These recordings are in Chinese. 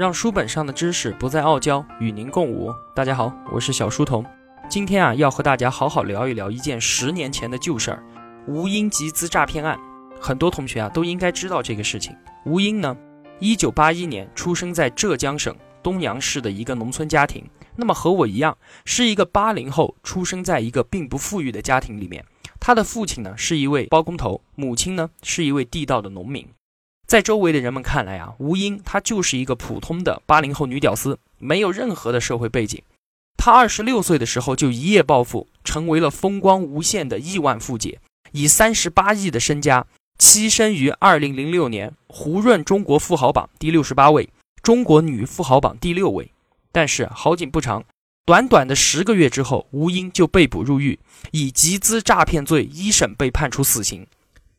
让书本上的知识不再傲娇，与您共舞。大家好，我是小书童。今天啊，要和大家好好聊一聊一件十年前的旧事儿——吴英集资诈骗案。很多同学啊都应该知道这个事情。吴英呢，一九八一年出生在浙江省东阳市的一个农村家庭。那么和我一样，是一个八零后，出生在一个并不富裕的家庭里面。他的父亲呢是一位包工头，母亲呢是一位地道的农民。在周围的人们看来啊，吴英她就是一个普通的八零后女屌丝，没有任何的社会背景。她二十六岁的时候就一夜暴富，成为了风光无限的亿万富姐，以三十八亿的身家栖身于二零零六年胡润中国富豪榜第六十八位，中国女富豪榜第六位。但是好景不长，短短的十个月之后，吴英就被捕入狱，以集资诈骗罪一审被判处死刑。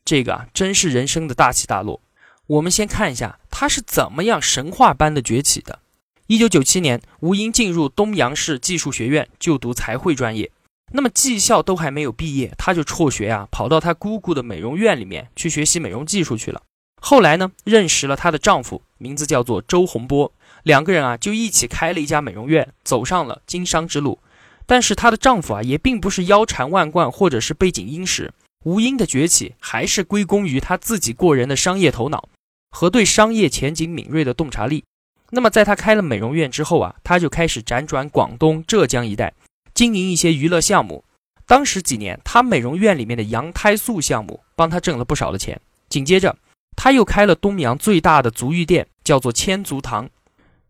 这个啊，真是人生的大起大落。我们先看一下他是怎么样神话般的崛起的。一九九七年，吴英进入东阳市技术学院就读财会专业。那么技校都还没有毕业，他就辍学啊，跑到他姑姑的美容院里面去学习美容技术去了。后来呢，认识了她的丈夫，名字叫做周洪波，两个人啊就一起开了一家美容院，走上了经商之路。但是她的丈夫啊也并不是腰缠万贯或者是背景殷实，吴英的崛起还是归功于他自己过人的商业头脑。和对商业前景敏锐的洞察力。那么，在他开了美容院之后啊，他就开始辗转广东、浙江一带，经营一些娱乐项目。当时几年，他美容院里面的羊胎素项目帮他挣了不少的钱。紧接着，他又开了东阳最大的足浴店，叫做千足堂。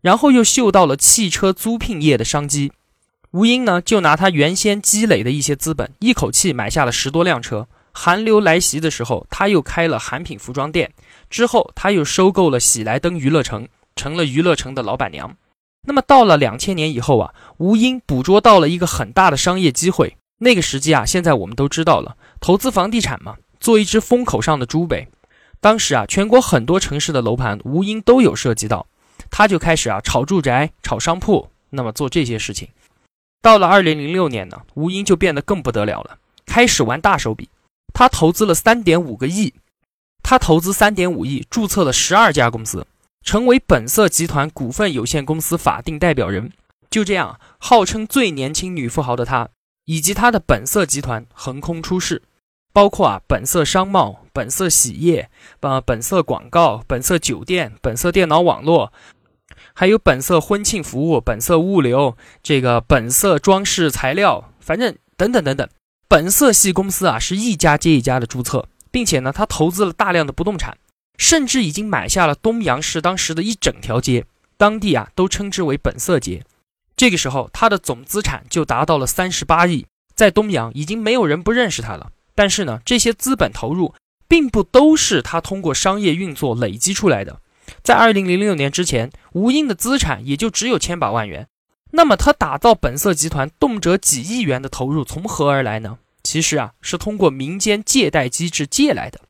然后又嗅到了汽车租赁业的商机。吴英呢，就拿他原先积累的一些资本，一口气买下了十多辆车。寒流来袭的时候，他又开了韩品服装店。之后，他又收购了喜来登娱乐城，成了娱乐城的老板娘。那么，到了两千年以后啊，吴英捕捉到了一个很大的商业机会。那个时机啊，现在我们都知道了，投资房地产嘛，做一只风口上的猪呗。当时啊，全国很多城市的楼盘，吴英都有涉及到，他就开始啊炒住宅、炒商铺，那么做这些事情。到了二零零六年呢，吴英就变得更不得了了，开始玩大手笔，他投资了三点五个亿。他投资三点五亿，注册了十二家公司，成为本色集团股份有限公司法定代表人。就这样，号称最年轻女富豪的她，以及她的本色集团横空出世，包括啊本色商贸、本色洗业、呃本色广告、本色酒店、本色电脑网络，还有本色婚庆服务、本色物流、这个本色装饰材料，反正等等等等，本色系公司啊是一家接一家的注册。并且呢，他投资了大量的不动产，甚至已经买下了东阳市当时的一整条街，当地啊都称之为本色街。这个时候，他的总资产就达到了三十八亿，在东阳已经没有人不认识他了。但是呢，这些资本投入并不都是他通过商业运作累积出来的。在二零零六年之前，吴英的资产也就只有千把万元。那么，他打造本色集团动辄几亿元的投入从何而来呢？其实啊，是通过民间借贷机制借来的，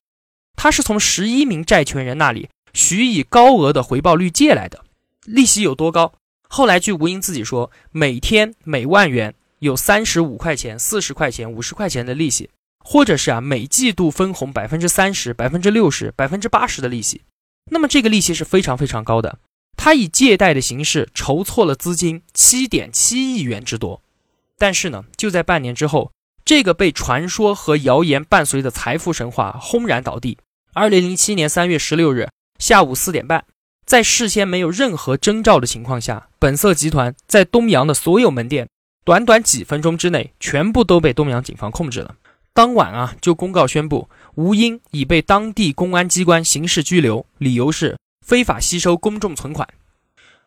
他是从十一名债权人那里许以高额的回报率借来的，利息有多高？后来据吴英自己说，每天每万元有三十五块钱、四十块钱、五十块钱的利息，或者是啊每季度分红百分之三十、百分之六十、百分之八十的利息，那么这个利息是非常非常高的。他以借贷的形式筹措了资金七点七亿元之多，但是呢，就在半年之后。这个被传说和谣言伴随的财富神话轰然倒地。二零零七年三月十六日下午四点半，在事先没有任何征兆的情况下，本色集团在东阳的所有门店，短短几分钟之内，全部都被东阳警方控制了。当晚啊，就公告宣布，吴英已被当地公安机关刑事拘留，理由是非法吸收公众存款。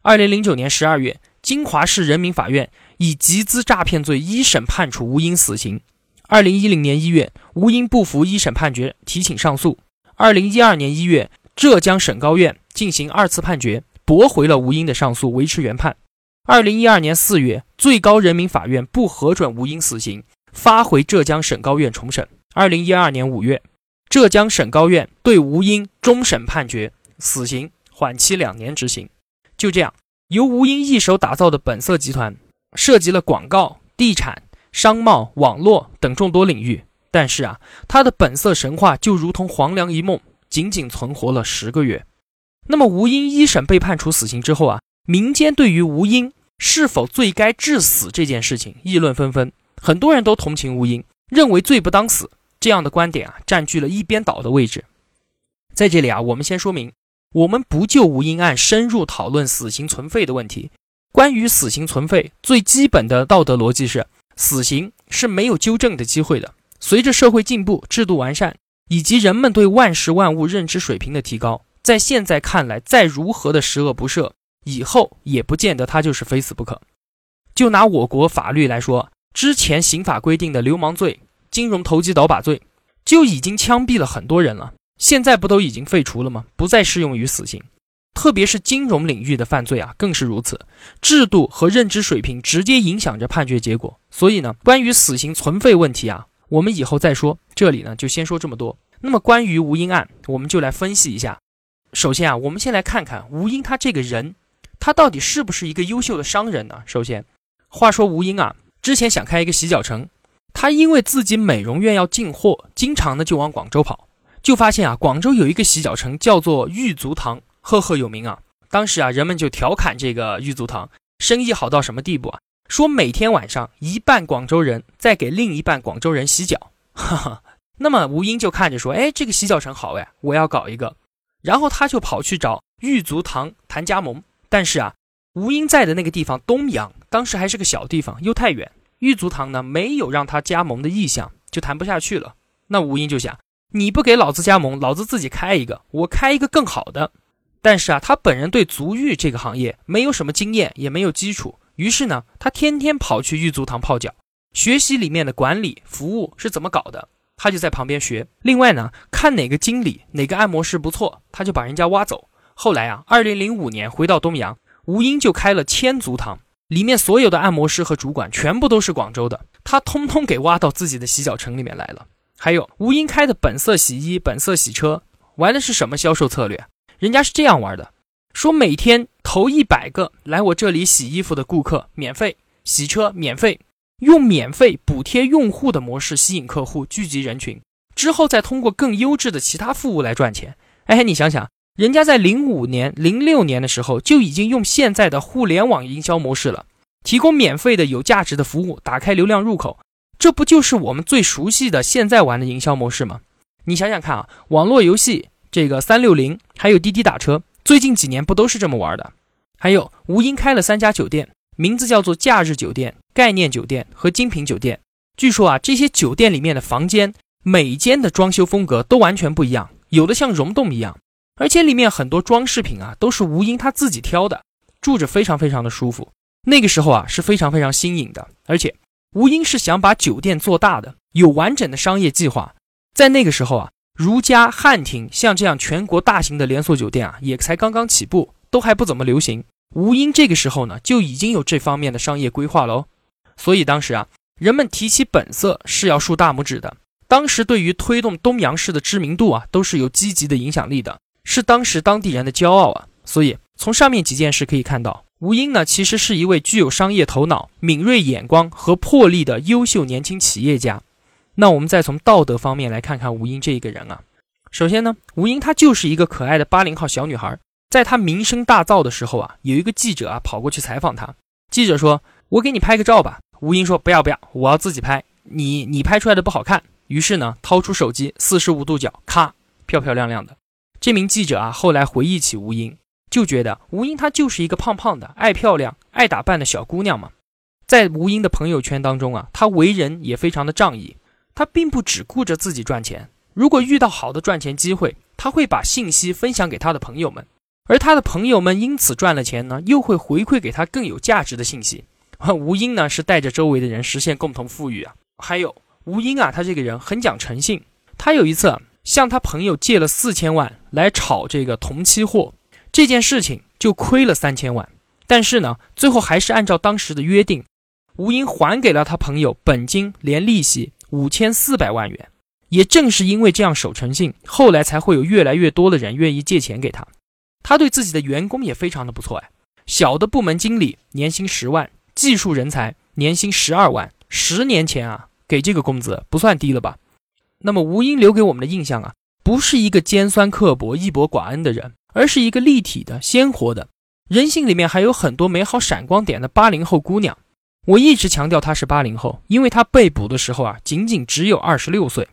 二零零九年十二月，金华市人民法院。以集资诈骗罪一审判处吴英死刑。二零一零年一月，吴英不服一审判决，提请上诉。二零一二年一月，浙江省高院进行二次判决，驳回了吴英的上诉，维持原判。二零一二年四月，最高人民法院不核准吴英死刑，发回浙江省高院重审。二零一二年五月，浙江省高院对吴英终审判决死刑，缓期两年执行。就这样，由吴英一手打造的本色集团。涉及了广告、地产、商贸、网络等众多领域，但是啊，他的本色神话就如同黄粱一梦，仅仅存活了十个月。那么吴英一审被判处死刑之后啊，民间对于吴英是否罪该致死这件事情议论纷纷，很多人都同情吴英，认为罪不当死这样的观点啊，占据了一边倒的位置。在这里啊，我们先说明，我们不就吴英案深入讨论死刑存废的问题。关于死刑存废，最基本的道德逻辑是，死刑是没有纠正的机会的。随着社会进步、制度完善，以及人们对万事万物认知水平的提高，在现在看来，再如何的十恶不赦，以后也不见得他就是非死不可。就拿我国法律来说，之前刑法规定的流氓罪、金融投机倒把罪，就已经枪毙了很多人了。现在不都已经废除了吗？不再适用于死刑，特别是金融领域的犯罪啊，更是如此。制度和认知水平直接影响着判决结果。所以呢，关于死刑存废问题啊，我们以后再说。这里呢，就先说这么多。那么关于吴英案，我们就来分析一下。首先啊，我们先来看看吴英他这个人，他到底是不是一个优秀的商人呢？首先，话说吴英啊，之前想开一个洗脚城，他因为自己美容院要进货，经常呢就往广州跑。就发现啊，广州有一个洗脚城叫做玉足堂，赫赫有名啊。当时啊，人们就调侃这个玉足堂生意好到什么地步啊？说每天晚上一半广州人在给另一半广州人洗脚。哈哈。那么吴英就看着说：“哎，这个洗脚城好哎，我要搞一个。”然后他就跑去找玉足堂谈加盟。但是啊，吴英在的那个地方东阳，当时还是个小地方，又太远，玉足堂呢没有让他加盟的意向，就谈不下去了。那吴英就想。你不给老子加盟，老子自己开一个，我开一个更好的。但是啊，他本人对足浴这个行业没有什么经验，也没有基础。于是呢，他天天跑去玉足堂泡脚，学习里面的管理服务是怎么搞的。他就在旁边学。另外呢，看哪个经理、哪个按摩师不错，他就把人家挖走。后来啊，二零零五年回到东阳，吴英就开了千足堂，里面所有的按摩师和主管全部都是广州的，他通通给挖到自己的洗脚城里面来了。还有吴英开的本色洗衣、本色洗车，玩的是什么销售策略？人家是这样玩的：说每天投一百个来我这里洗衣服的顾客免费洗车，免费用免费补贴用户的模式吸引客户，聚集人群，之后再通过更优质的其他服务来赚钱。哎，你想想，人家在零五年、零六年的时候就已经用现在的互联网营销模式了，提供免费的有价值的服务，打开流量入口。这不就是我们最熟悉的现在玩的营销模式吗？你想想看啊，网络游戏这个三六零，还有滴滴打车，最近几年不都是这么玩的？还有吴英开了三家酒店，名字叫做假日酒店、概念酒店和精品酒店。据说啊，这些酒店里面的房间，每间的装修风格都完全不一样，有的像溶洞一样，而且里面很多装饰品啊都是吴英他自己挑的，住着非常非常的舒服。那个时候啊是非常非常新颖的，而且。吴英是想把酒店做大的，有完整的商业计划。在那个时候啊，如家、汉庭像这样全国大型的连锁酒店啊，也才刚刚起步，都还不怎么流行。吴英这个时候呢，就已经有这方面的商业规划了哦。所以当时啊，人们提起本色是要竖大拇指的。当时对于推动东阳市的知名度啊，都是有积极的影响力的，是当时当地人的骄傲啊。所以从上面几件事可以看到。吴英呢，其实是一位具有商业头脑、敏锐眼光和魄力的优秀年轻企业家。那我们再从道德方面来看看吴英这一个人啊。首先呢，吴英她就是一个可爱的八零后小女孩。在她名声大噪的时候啊，有一个记者啊跑过去采访她。记者说：“我给你拍个照吧。”吴英说：“不要不要，我要自己拍。你你拍出来的不好看。”于是呢，掏出手机，四十五度角，咔，漂漂亮亮的。这名记者啊，后来回忆起吴英。就觉得吴英她就是一个胖胖的、爱漂亮、爱打扮的小姑娘嘛。在吴英的朋友圈当中啊，她为人也非常的仗义。他并不只顾着自己赚钱，如果遇到好的赚钱机会，他会把信息分享给他的朋友们，而他的朋友们因此赚了钱呢，又会回馈给他更有价值的信息。吴英呢是带着周围的人实现共同富裕啊。还有吴英啊，他这个人很讲诚信。他有一次向他朋友借了四千万来炒这个铜期货。这件事情就亏了三千万，但是呢，最后还是按照当时的约定，吴英还给了他朋友本金连利息五千四百万元。也正是因为这样守诚信，后来才会有越来越多的人愿意借钱给他。他对自己的员工也非常的不错哎，小的部门经理年薪十万，技术人才年薪十二万。十年前啊，给这个工资不算低了吧？那么吴英留给我们的印象啊，不是一个尖酸刻薄、义薄寡恩的人。而是一个立体的、鲜活的。人性里面还有很多美好闪光点的八零后姑娘。我一直强调他是八零后，因为他被捕的时候啊，仅仅只有二十六岁。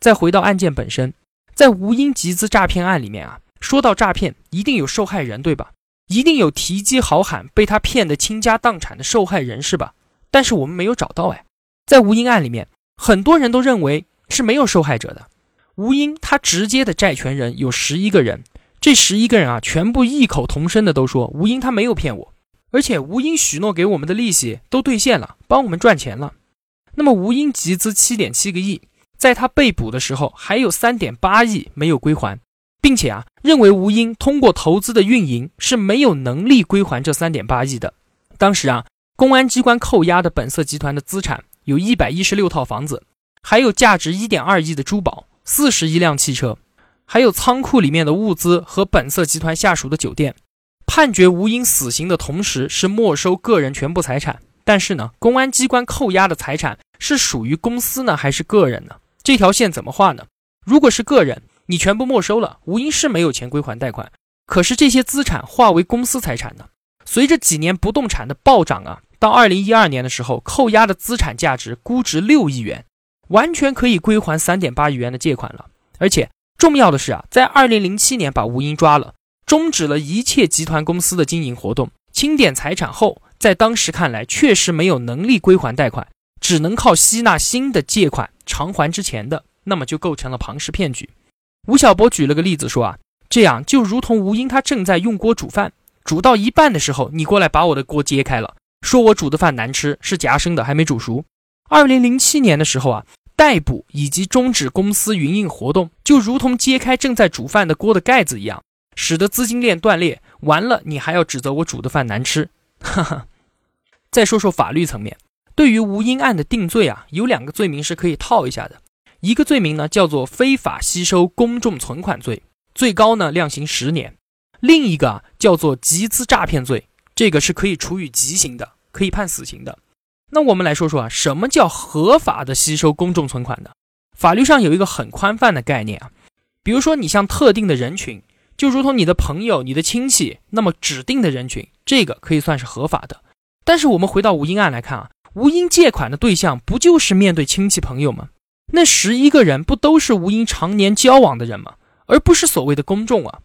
再回到案件本身，在吴英集资诈骗案里面啊，说到诈骗，一定有受害人，对吧？一定有提机好喊被他骗得倾家荡产的受害人，是吧？但是我们没有找到哎，在吴英案里面，很多人都认为是没有受害者的。吴英他直接的债权人有十一个人，这十一个人啊，全部异口同声的都说吴英他没有骗我，而且吴英许诺给我们的利息都兑现了，帮我们赚钱了。那么吴英集资七点七个亿。在他被捕的时候，还有三点八亿没有归还，并且啊，认为吴英通过投资的运营是没有能力归还这三点八亿的。当时啊，公安机关扣押的本色集团的资产有一百一十六套房子，还有价值一点二亿的珠宝，四十一辆汽车，还有仓库里面的物资和本色集团下属的酒店。判决吴英死刑的同时，是没收个人全部财产。但是呢，公安机关扣押的财产是属于公司呢，还是个人呢？这条线怎么画呢？如果是个人，你全部没收了，吴英是没有钱归还贷款。可是这些资产化为公司财产呢？随着几年不动产的暴涨啊，到二零一二年的时候，扣押的资产价值估值六亿元，完全可以归还三点八亿元的借款了。而且重要的是啊，在二零零七年把吴英抓了，终止了一切集团公司的经营活动，清点财产后，在当时看来确实没有能力归还贷款。只能靠吸纳新的借款偿还之前的，那么就构成了庞氏骗局。吴晓波举了个例子说啊，这样就如同吴英他正在用锅煮饭，煮到一半的时候，你过来把我的锅揭开了，说我煮的饭难吃，是夹生的，还没煮熟。二零零七年的时候啊，逮捕以及终止公司营运活动，就如同揭开正在煮饭的锅的盖子一样，使得资金链断裂。完了，你还要指责我煮的饭难吃？哈哈。再说说法律层面。对于吴英案的定罪啊，有两个罪名是可以套一下的。一个罪名呢叫做非法吸收公众存款罪，最高呢量刑十年；另一个啊叫做集资诈骗罪，这个是可以处以极刑的，可以判死刑的。那我们来说说啊，什么叫合法的吸收公众存款呢？法律上有一个很宽泛的概念啊，比如说你像特定的人群，就如同你的朋友、你的亲戚，那么指定的人群，这个可以算是合法的。但是我们回到吴英案来看啊。吴英借款的对象不就是面对亲戚朋友吗？那十一个人不都是吴英常年交往的人吗？而不是所谓的公众啊。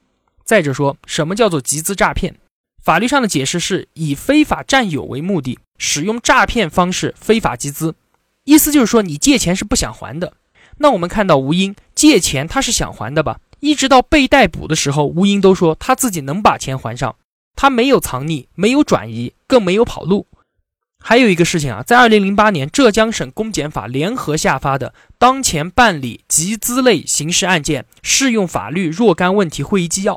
再者说，什么叫做集资诈骗？法律上的解释是以非法占有为目的，使用诈骗方式非法集资。意思就是说，你借钱是不想还的。那我们看到吴英借钱，他是想还的吧？一直到被逮捕的时候，吴英都说他自己能把钱还上，他没有藏匿，没有转移，更没有跑路。还有一个事情啊，在二零零八年浙江省公检法联合下发的《当前办理集资类刑事案件适用法律若干问题会议纪要》，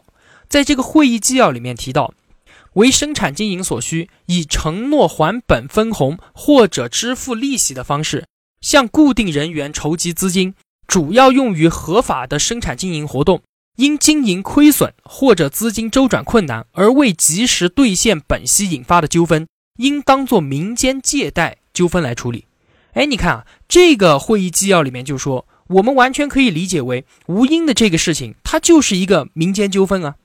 在这个会议纪要里面提到，为生产经营所需，以承诺还本分红或者支付利息的方式，向固定人员筹集资金，主要用于合法的生产经营活动，因经营亏损或者资金周转困难而未及时兑现本息引发的纠纷。应当做民间借贷纠纷来处理。哎，你看啊，这个会议纪要里面就说，我们完全可以理解为吴英的这个事情，它就是一个民间纠纷啊，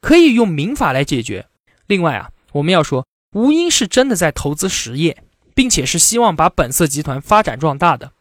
可以用民法来解决。另外啊，我们要说，吴英是真的在投资实业，并且是希望把本色集团发展壮大的，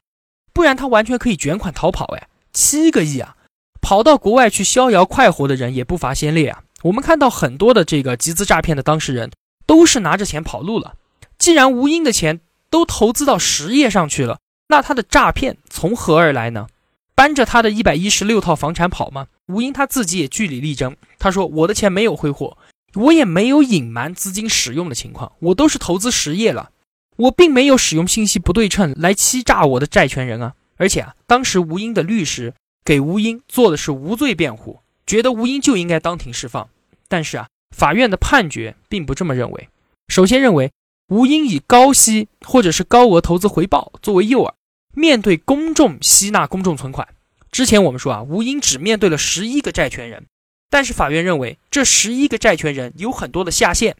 不然他完全可以卷款逃跑。哎，七个亿啊，跑到国外去逍遥快活的人也不乏先烈啊。我们看到很多的这个集资诈骗的当事人。都是拿着钱跑路了。既然吴英的钱都投资到实业上去了，那他的诈骗从何而来呢？搬着他的一百一十六套房产跑吗？吴英他自己也据理力争，他说：“我的钱没有挥霍，我也没有隐瞒资金使用的情况，我都是投资实业了，我并没有使用信息不对称来欺诈我的债权人啊。”而且啊，当时吴英的律师给吴英做的是无罪辩护，觉得吴英就应该当庭释放。但是啊。法院的判决并不这么认为。首先认为，吴英以高息或者是高额投资回报作为诱饵，面对公众吸纳公众存款。之前我们说啊，吴英只面对了十一个债权人，但是法院认为这十一个债权人有很多的下线，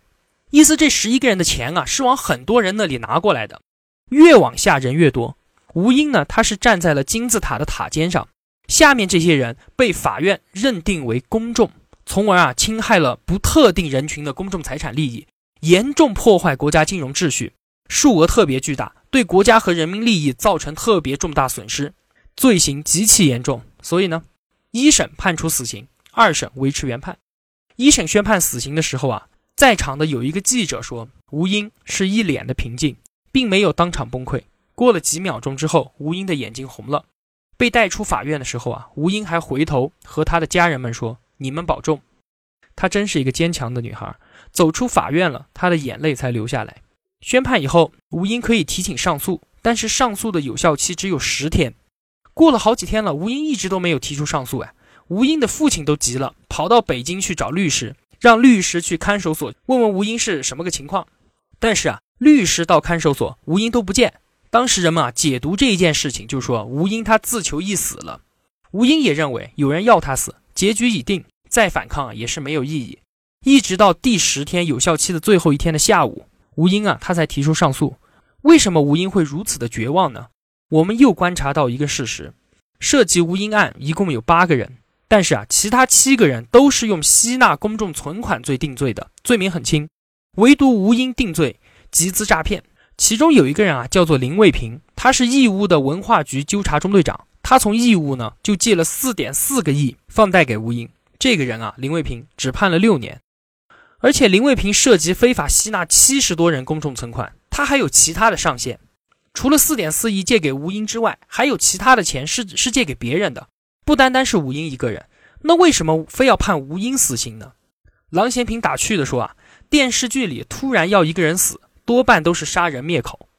意思这十一个人的钱啊是往很多人那里拿过来的，越往下人越多。吴英呢，他是站在了金字塔的塔尖上，下面这些人被法院认定为公众。从而啊侵害了不特定人群的公众财产利益，严重破坏国家金融秩序，数额特别巨大，对国家和人民利益造成特别重大损失，罪行极其严重。所以呢，一审判处死刑，二审维持原判。一审宣判死刑的时候啊，在场的有一个记者说，吴英是一脸的平静，并没有当场崩溃。过了几秒钟之后，吴英的眼睛红了。被带出法院的时候啊，吴英还回头和他的家人们说：“你们保重。”她真是一个坚强的女孩。走出法院了，她的眼泪才流下来。宣判以后，吴英可以提请上诉，但是上诉的有效期只有十天。过了好几天了，吴英一直都没有提出上诉。哎，吴英的父亲都急了，跑到北京去找律师，让律师去看守所问问吴英是什么个情况。但是啊，律师到看守所，吴英都不见。当时人们啊解读这一件事情，就说吴英他自求一死了。吴英也认为有人要他死，结局已定，再反抗也是没有意义。一直到第十天有效期的最后一天的下午，吴英啊他才提出上诉。为什么吴英会如此的绝望呢？我们又观察到一个事实：涉及吴英案一共有八个人，但是啊其他七个人都是用吸纳公众存款罪定罪的，罪名很轻，唯独吴英定罪集资诈骗。其中有一个人啊，叫做林卫平，他是义乌的文化局纠察中队长。他从义乌呢就借了四点四个亿放贷给吴英。这个人啊，林卫平只判了六年，而且林卫平涉及非法吸纳七十多人公众存款，他还有其他的上限。除了四点四亿借给吴英之外，还有其他的钱是是借给别人的，不单单是吴英一个人。那为什么非要判吴英死刑呢？郎咸平打趣的说啊，电视剧里突然要一个人死。多半都是杀人灭口。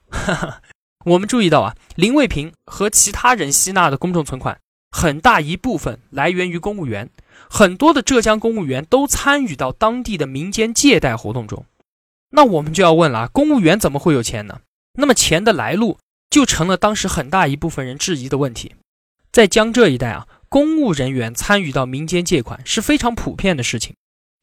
我们注意到啊，林卫平和其他人吸纳的公众存款，很大一部分来源于公务员，很多的浙江公务员都参与到当地的民间借贷活动中。那我们就要问了，公务员怎么会有钱呢？那么钱的来路就成了当时很大一部分人质疑的问题。在江浙一带啊，公务人员参与到民间借款是非常普遍的事情。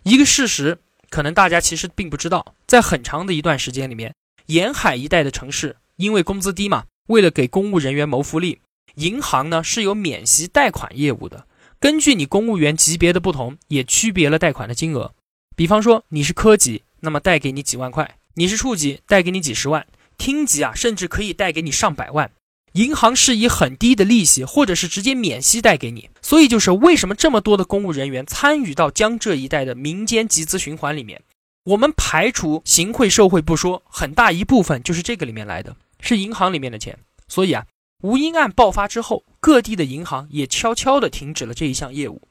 一个事实。可能大家其实并不知道，在很长的一段时间里面，沿海一带的城市因为工资低嘛，为了给公务人员谋福利，银行呢是有免息贷款业务的。根据你公务员级别的不同，也区别了贷款的金额。比方说你是科级，那么贷给你几万块；你是处级，贷给你几十万；厅级啊，甚至可以贷给你上百万。银行是以很低的利息，或者是直接免息贷给你，所以就是为什么这么多的公务人员参与到江浙一带的民间集资循环里面。我们排除行贿受贿不说，很大一部分就是这个里面来的，是银行里面的钱。所以啊，吴英案爆发之后，各地的银行也悄悄地停止了这一项业务。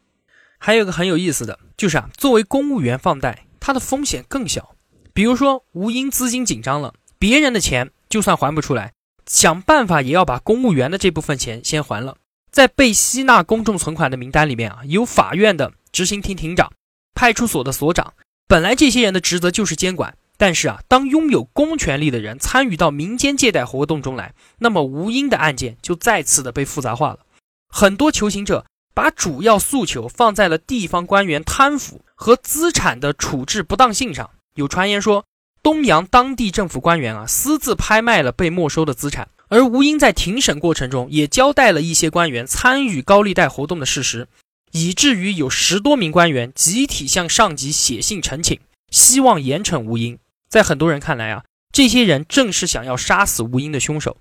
还有个很有意思的就是啊，作为公务员放贷，它的风险更小。比如说吴英资金紧张了，别人的钱就算还不出来。想办法也要把公务员的这部分钱先还了。在被吸纳公众存款的名单里面啊，有法院的执行庭庭长、派出所的所长。本来这些人的职责就是监管，但是啊，当拥有公权力的人参与到民间借贷活动中来，那么吴英的案件就再次的被复杂化了。很多求刑者把主要诉求放在了地方官员贪腐和资产的处置不当性上。有传言说。东阳当地政府官员啊，私自拍卖了被没收的资产，而吴英在庭审过程中也交代了一些官员参与高利贷活动的事实，以至于有十多名官员集体向上级写信陈请，希望严惩吴英。在很多人看来啊，这些人正是想要杀死吴英的凶手。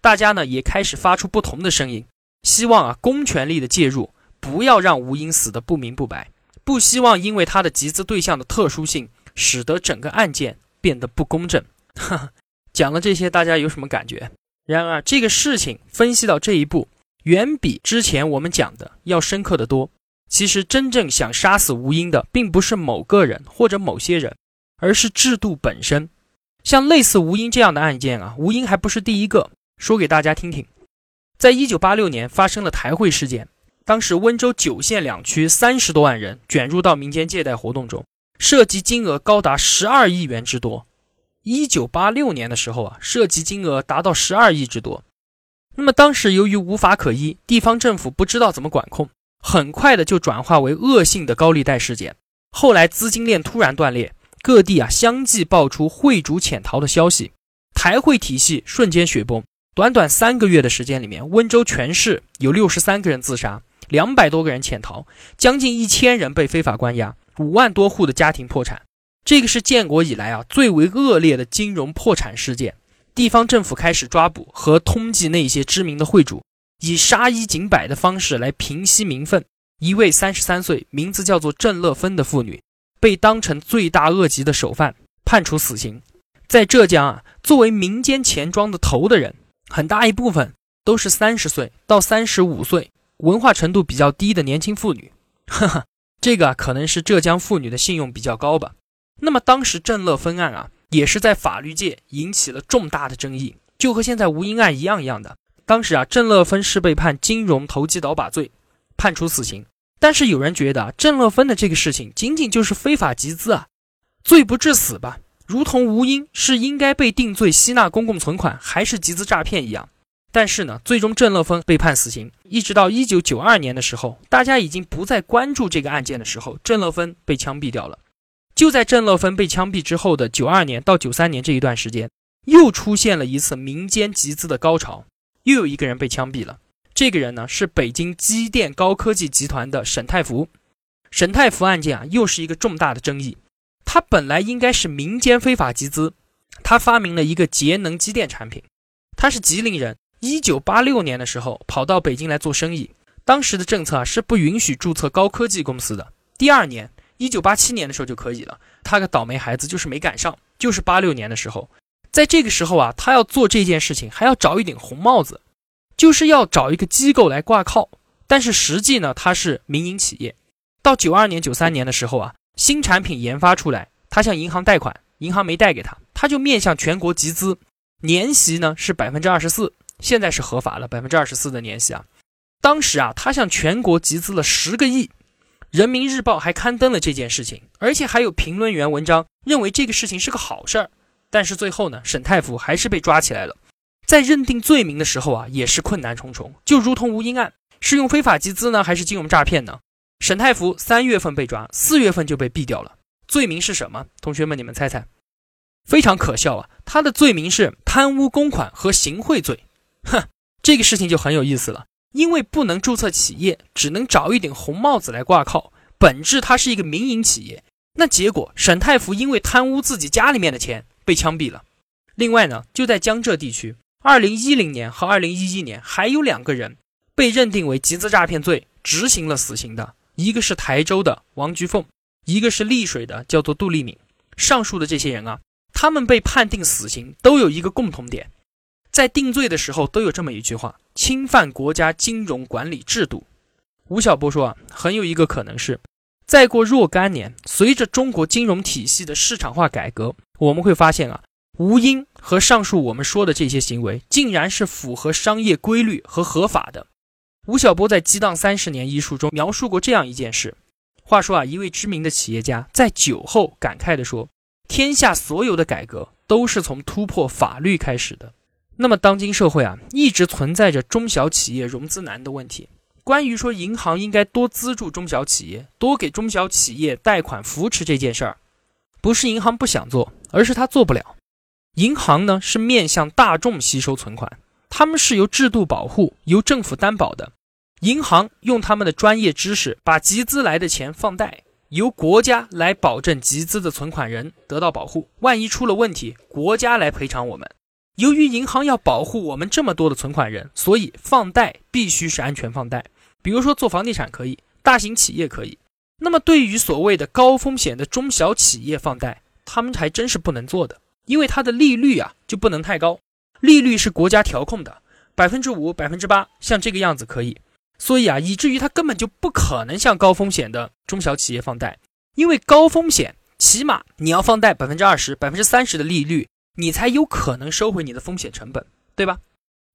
大家呢也开始发出不同的声音，希望啊公权力的介入，不要让吴英死得不明不白，不希望因为他的集资对象的特殊性，使得整个案件。变得不公正，哈讲了这些，大家有什么感觉？然而，这个事情分析到这一步，远比之前我们讲的要深刻的多。其实，真正想杀死吴英的，并不是某个人或者某些人，而是制度本身。像类似吴英这样的案件啊，吴英还不是第一个。说给大家听听，在一九八六年发生了台汇事件，当时温州九县两区三十多万人卷入到民间借贷活动中。涉及金额高达十二亿元之多。一九八六年的时候啊，涉及金额达到十二亿之多。那么当时由于无法可依，地方政府不知道怎么管控，很快的就转化为恶性的高利贷事件。后来资金链突然断裂，各地啊相继爆出汇主潜逃的消息，台汇体系瞬间雪崩。短短三个月的时间里面，温州全市有六十三个人自杀，两百多个人潜逃，将近一千人被非法关押，五万多户的家庭破产。这个是建国以来啊最为恶劣的金融破产事件。地方政府开始抓捕和通缉那些知名的会主，以杀一儆百的方式来平息民愤。一位三十三岁、名字叫做郑乐芬的妇女，被当成罪大恶极的首犯，判处死刑。在浙江啊，作为民间钱庄的头的人，很大一部分都是三十岁到三十五岁、文化程度比较低的年轻妇女。哈哈，这个可能是浙江妇女的信用比较高吧。那么当时郑乐芬案啊，也是在法律界引起了重大的争议，就和现在吴英案一样一样的。当时啊，郑乐芬是被判金融投机倒把罪，判处死刑。但是有人觉得啊郑乐芬的这个事情仅仅就是非法集资啊，罪不至死吧？如同吴英是应该被定罪吸纳公共存款还是集资诈骗一样。但是呢，最终郑乐芬被判死刑。一直到一九九二年的时候，大家已经不再关注这个案件的时候，郑乐芬被枪毙掉了。就在郑乐芬被枪毙之后的九二年到九三年这一段时间，又出现了一次民间集资的高潮，又有一个人被枪毙了。这个人呢是北京机电高科技集团的沈太福，沈太福案件啊又是一个重大的争议。他本来应该是民间非法集资，他发明了一个节能机电产品。他是吉林人，一九八六年的时候跑到北京来做生意。当时的政策啊是不允许注册高科技公司的。第二年，一九八七年的时候就可以了。他个倒霉孩子就是没赶上，就是八六年的时候，在这个时候啊，他要做这件事情还要找一顶红帽子。就是要找一个机构来挂靠，但是实际呢，它是民营企业。到九二年、九三年的时候啊，新产品研发出来，他向银行贷款，银行没贷给他，他就面向全国集资，年息呢是百分之二十四，现在是合法了，百分之二十四的年息啊。当时啊，他向全国集资了十个亿，人民日报还刊登了这件事情，而且还有评论员文章认为这个事情是个好事儿。但是最后呢，沈太福还是被抓起来了。在认定罪名的时候啊，也是困难重重。就如同吴英案，是用非法集资呢，还是金融诈骗呢？沈太福三月份被抓，四月份就被毙掉了。罪名是什么？同学们，你们猜猜？非常可笑啊！他的罪名是贪污公款和行贿罪。哼，这个事情就很有意思了。因为不能注册企业，只能找一顶红帽子来挂靠，本质它是一个民营企业。那结果，沈太福因为贪污自己家里面的钱，被枪毙了。另外呢，就在江浙地区。二零一零年和二零一一年还有两个人被认定为集资诈骗罪，执行了死刑的，一个是台州的王菊凤，一个是丽水的叫做杜丽敏。上述的这些人啊，他们被判定死刑都有一个共同点，在定罪的时候都有这么一句话：侵犯国家金融管理制度。吴晓波说啊，很有一个可能是，再过若干年，随着中国金融体系的市场化改革，我们会发现啊。吴英和上述我们说的这些行为，竟然是符合商业规律和合法的。吴晓波在《激荡三十年》一书中描述过这样一件事：话说啊，一位知名的企业家在酒后感慨地说：“天下所有的改革都是从突破法律开始的。”那么，当今社会啊，一直存在着中小企业融资难的问题。关于说银行应该多资助中小企业，多给中小企业贷款扶持这件事儿，不是银行不想做，而是他做不了。银行呢是面向大众吸收存款，他们是由制度保护、由政府担保的。银行用他们的专业知识把集资来的钱放贷，由国家来保证集资的存款人得到保护。万一出了问题，国家来赔偿我们。由于银行要保护我们这么多的存款人，所以放贷必须是安全放贷。比如说做房地产可以，大型企业可以。那么对于所谓的高风险的中小企业放贷，他们还真是不能做的。因为它的利率啊就不能太高，利率是国家调控的，百分之五、百分之八，像这个样子可以。所以啊，以至于它根本就不可能向高风险的中小企业放贷，因为高风险起码你要放贷百分之二十、百分之三十的利率，你才有可能收回你的风险成本，对吧？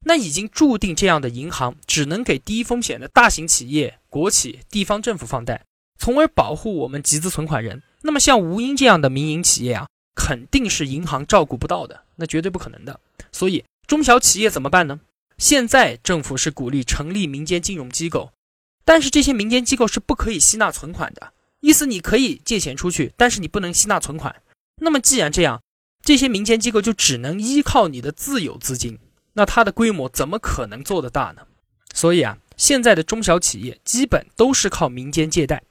那已经注定这样的银行只能给低风险的大型企业、国企、地方政府放贷，从而保护我们集资存款人。那么像吴英这样的民营企业啊。肯定是银行照顾不到的，那绝对不可能的。所以中小企业怎么办呢？现在政府是鼓励成立民间金融机构，但是这些民间机构是不可以吸纳存款的。意思你可以借钱出去，但是你不能吸纳存款。那么既然这样，这些民间机构就只能依靠你的自有资金，那它的规模怎么可能做得大呢？所以啊，现在的中小企业基本都是靠民间借贷，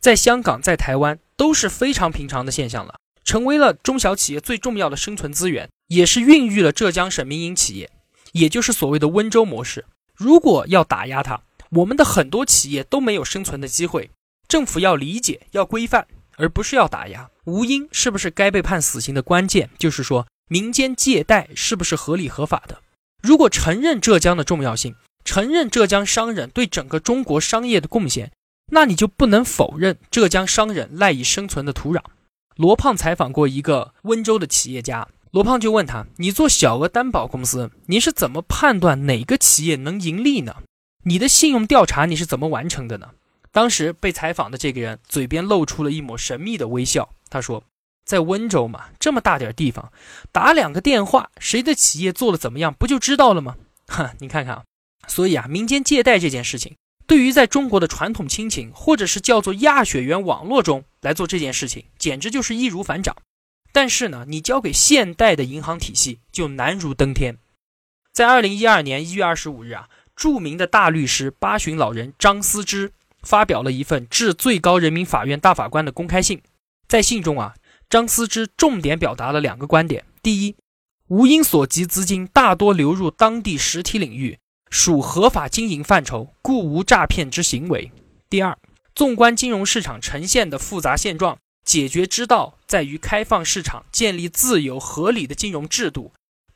在香港、在台湾都是非常平常的现象了，成为了中小企业最重要的生存资源，也是孕育了浙江省民营企业，也就是所谓的温州模式。如果要打压它，我们的很多企业都没有生存的机会。政府要理解，要规范，而不是要打压。吴英是不是该被判死刑的关键，就是说民间借贷是不是合理合法的？如果承认浙江的重要性，承认浙江商人对整个中国商业的贡献，那你就不能否认浙江商人赖以生存的土壤。罗胖采访过一个温州的企业家，罗胖就问他：“你做小额担保公司，你是怎么判断哪个企业能盈利呢？你的信用调查你是怎么完成的呢？”当时被采访的这个人嘴边露出了一抹神秘的微笑，他说：“在温州嘛，这么大点地方，打两个电话，谁的企业做的怎么样，不就知道了吗？” 哈，你看看啊，所以啊，民间借贷这件事情，对于在中国的传统亲情或者是叫做亚血缘网络中来做这件事情，简直就是易如反掌。但是呢，你交给现代的银行体系就难如登天。在二零一二年一月二十五日啊，著名的大律师八旬老人张思之。发表了一份致最高人民法院大法官的公开信，在信中啊，张思之重点表达了两个观点：第一，吴英所及资金大多流入当地实体领域，属合法经营范畴，故无诈骗之行为；第二，纵观金融市场呈现的复杂现状，解决之道在于开放市场，建立自由合理的金融制度，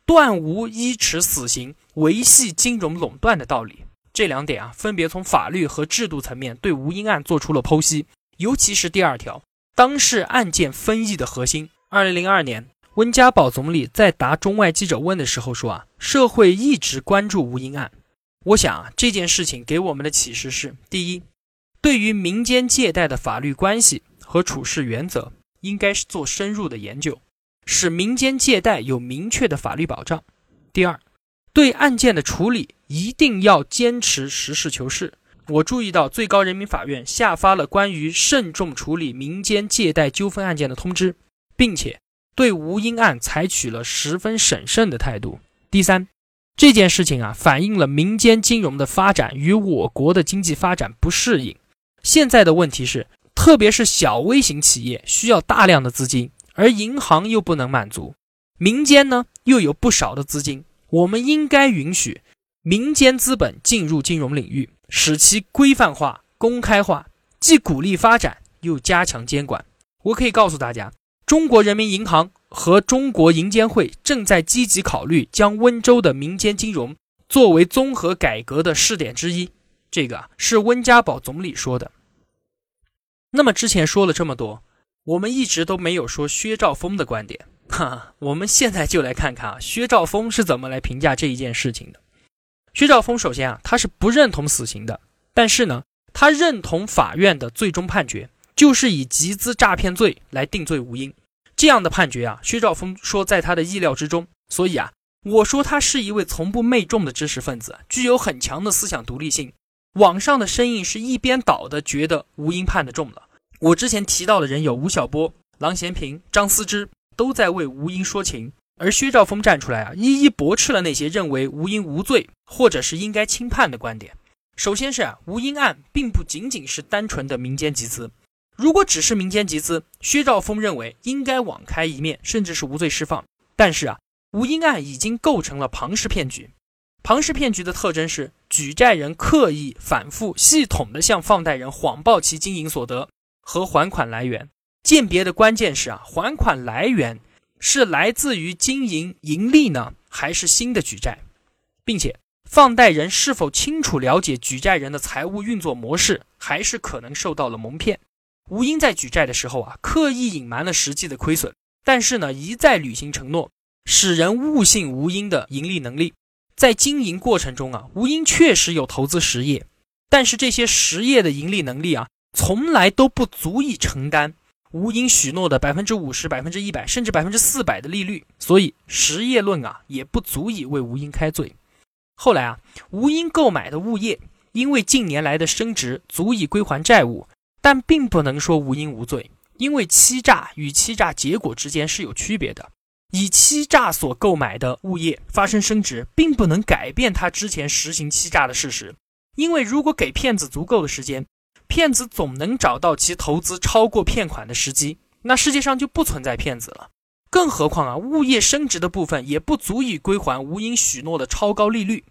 断无依持死刑维系金融垄断的道理。这两点啊，分别从法律和制度层面对吴英案做出了剖析，尤其是第二条，当事案件分议的核心。二零零二年，温家宝总理在答中外记者问的时候说啊，社会一直关注吴英案。我想啊，这件事情给我们的启示是：第一，对于民间借贷的法律关系和处事原则，应该是做深入的研究，使民间借贷有明确的法律保障；第二，对案件的处理。一定要坚持实事求是。我注意到最高人民法院下发了关于慎重处理民间借贷纠纷案件的通知，并且对吴英案采取了十分审慎的态度。第三，这件事情啊，反映了民间金融的发展与我国的经济发展不适应。现在的问题是，特别是小微型企业需要大量的资金，而银行又不能满足，民间呢又有不少的资金，我们应该允许。民间资本进入金融领域，使其规范化、公开化，既鼓励发展，又加强监管。我可以告诉大家，中国人民银行和中国银监会正在积极考虑将温州的民间金融作为综合改革的试点之一。这个，是温家宝总理说的。那么之前说了这么多，我们一直都没有说薛兆丰的观点。哈，我们现在就来看看啊，薛兆丰是怎么来评价这一件事情的。薛兆丰首先啊，他是不认同死刑的，但是呢，他认同法院的最终判决，就是以集资诈骗罪来定罪吴英。这样的判决啊，薛兆丰说在他的意料之中。所以啊，我说他是一位从不媚众的知识分子，具有很强的思想独立性。网上的声音是一边倒的，觉得吴英判的重了。我之前提到的人有吴晓波、郎咸平、张思之，都在为吴英说情。而薛兆丰站出来啊，一一驳斥了那些认为吴英无罪或者是应该轻判的观点。首先是啊，吴英案并不仅仅是单纯的民间集资，如果只是民间集资，薛兆丰认为应该网开一面，甚至是无罪释放。但是啊，吴英案已经构成了庞氏骗局。庞氏骗局的特征是举债人刻意、反复、系统的向放贷人谎报其经营所得和还款来源。鉴别的关键是啊，还款来源。是来自于经营盈利呢，还是新的举债，并且放贷人是否清楚了解举债人的财务运作模式，还是可能受到了蒙骗。吴英在举债的时候啊，刻意隐瞒了实际的亏损，但是呢，一再履行承诺，使人误信吴英的盈利能力。在经营过程中啊，吴英确实有投资实业，但是这些实业的盈利能力啊，从来都不足以承担。吴英许诺的百分之五十、百分之一百，甚至百分之四百的利率，所以实业论啊也不足以为吴英开罪。后来啊，吴英购买的物业因为近年来的升值足以归还债务，但并不能说吴英无罪，因为欺诈与欺诈结果之间是有区别的。以欺诈所购买的物业发生升值，并不能改变他之前实行欺诈的事实，因为如果给骗子足够的时间，骗子总能找到其投资超过骗款的时机，那世界上就不存在骗子了。更何况啊，物业升值的部分也不足以归还吴英许诺的超高利率。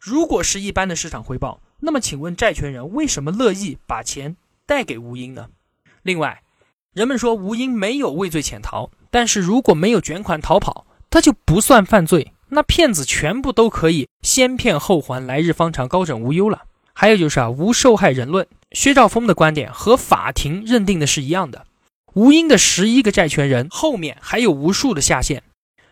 如果是一般的市场回报，那么请问债权人为什么乐意把钱贷给吴英呢？另外，人们说吴英没有畏罪潜逃，但是如果没有卷款逃跑，他就不算犯罪，那骗子全部都可以先骗后还，来日方长，高枕无忧了。还有就是啊，无受害人论，薛兆丰的观点和法庭认定的是一样的。吴英的十一个债权人后面还有无数的下线，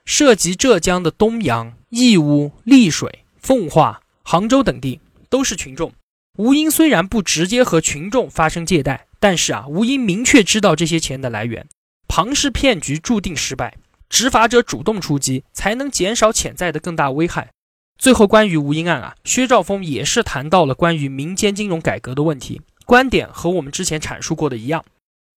涉及浙江的东阳、义乌、丽水、奉化、杭州等地，都是群众。吴英虽然不直接和群众发生借贷，但是啊，吴英明确知道这些钱的来源。庞氏骗局注定失败，执法者主动出击，才能减少潜在的更大危害。最后，关于吴英案啊，薛兆丰也是谈到了关于民间金融改革的问题，观点和我们之前阐述过的一样。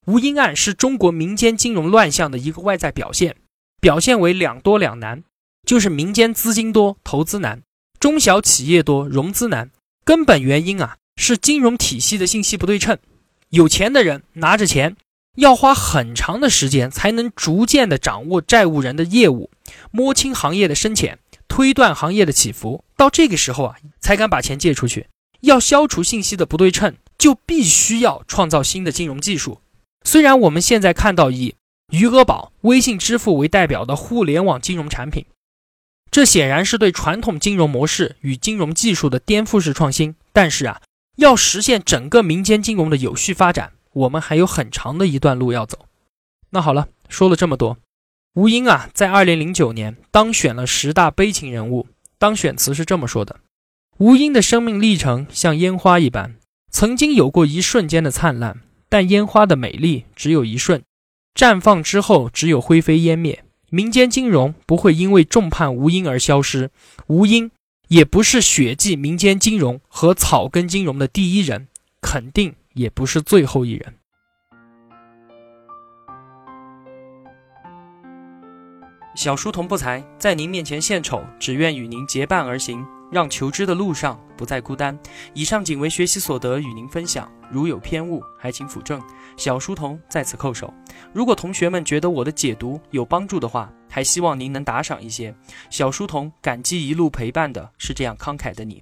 吴英案是中国民间金融乱象的一个外在表现，表现为两多两难，就是民间资金多，投资难；中小企业多，融资难。根本原因啊，是金融体系的信息不对称。有钱的人拿着钱，要花很长的时间才能逐渐的掌握债务人的业务，摸清行业的深浅，推断行业的起伏。到这个时候啊，才敢把钱借出去。要消除信息的不对称，就必须要创造新的金融技术。虽然我们现在看到以余额宝、微信支付为代表的互联网金融产品，这显然是对传统金融模式与金融技术的颠覆式创新。但是啊，要实现整个民间金融的有序发展，我们还有很长的一段路要走。那好了，说了这么多，吴英啊，在二零零九年当选了十大悲情人物，当选词是这么说的：吴英的生命历程像烟花一般，曾经有过一瞬间的灿烂。但烟花的美丽只有一瞬，绽放之后只有灰飞烟灭。民间金融不会因为众叛吴英而消失，吴英也不是血祭民间金融和草根金融的第一人，肯定也不是最后一人。小书童不才，在您面前献丑，只愿与您结伴而行，让求知的路上不再孤单。以上仅为学习所得，与您分享。如有偏误，还请斧正。小书童在此叩首。如果同学们觉得我的解读有帮助的话，还希望您能打赏一些。小书童感激一路陪伴的是这样慷慨的你。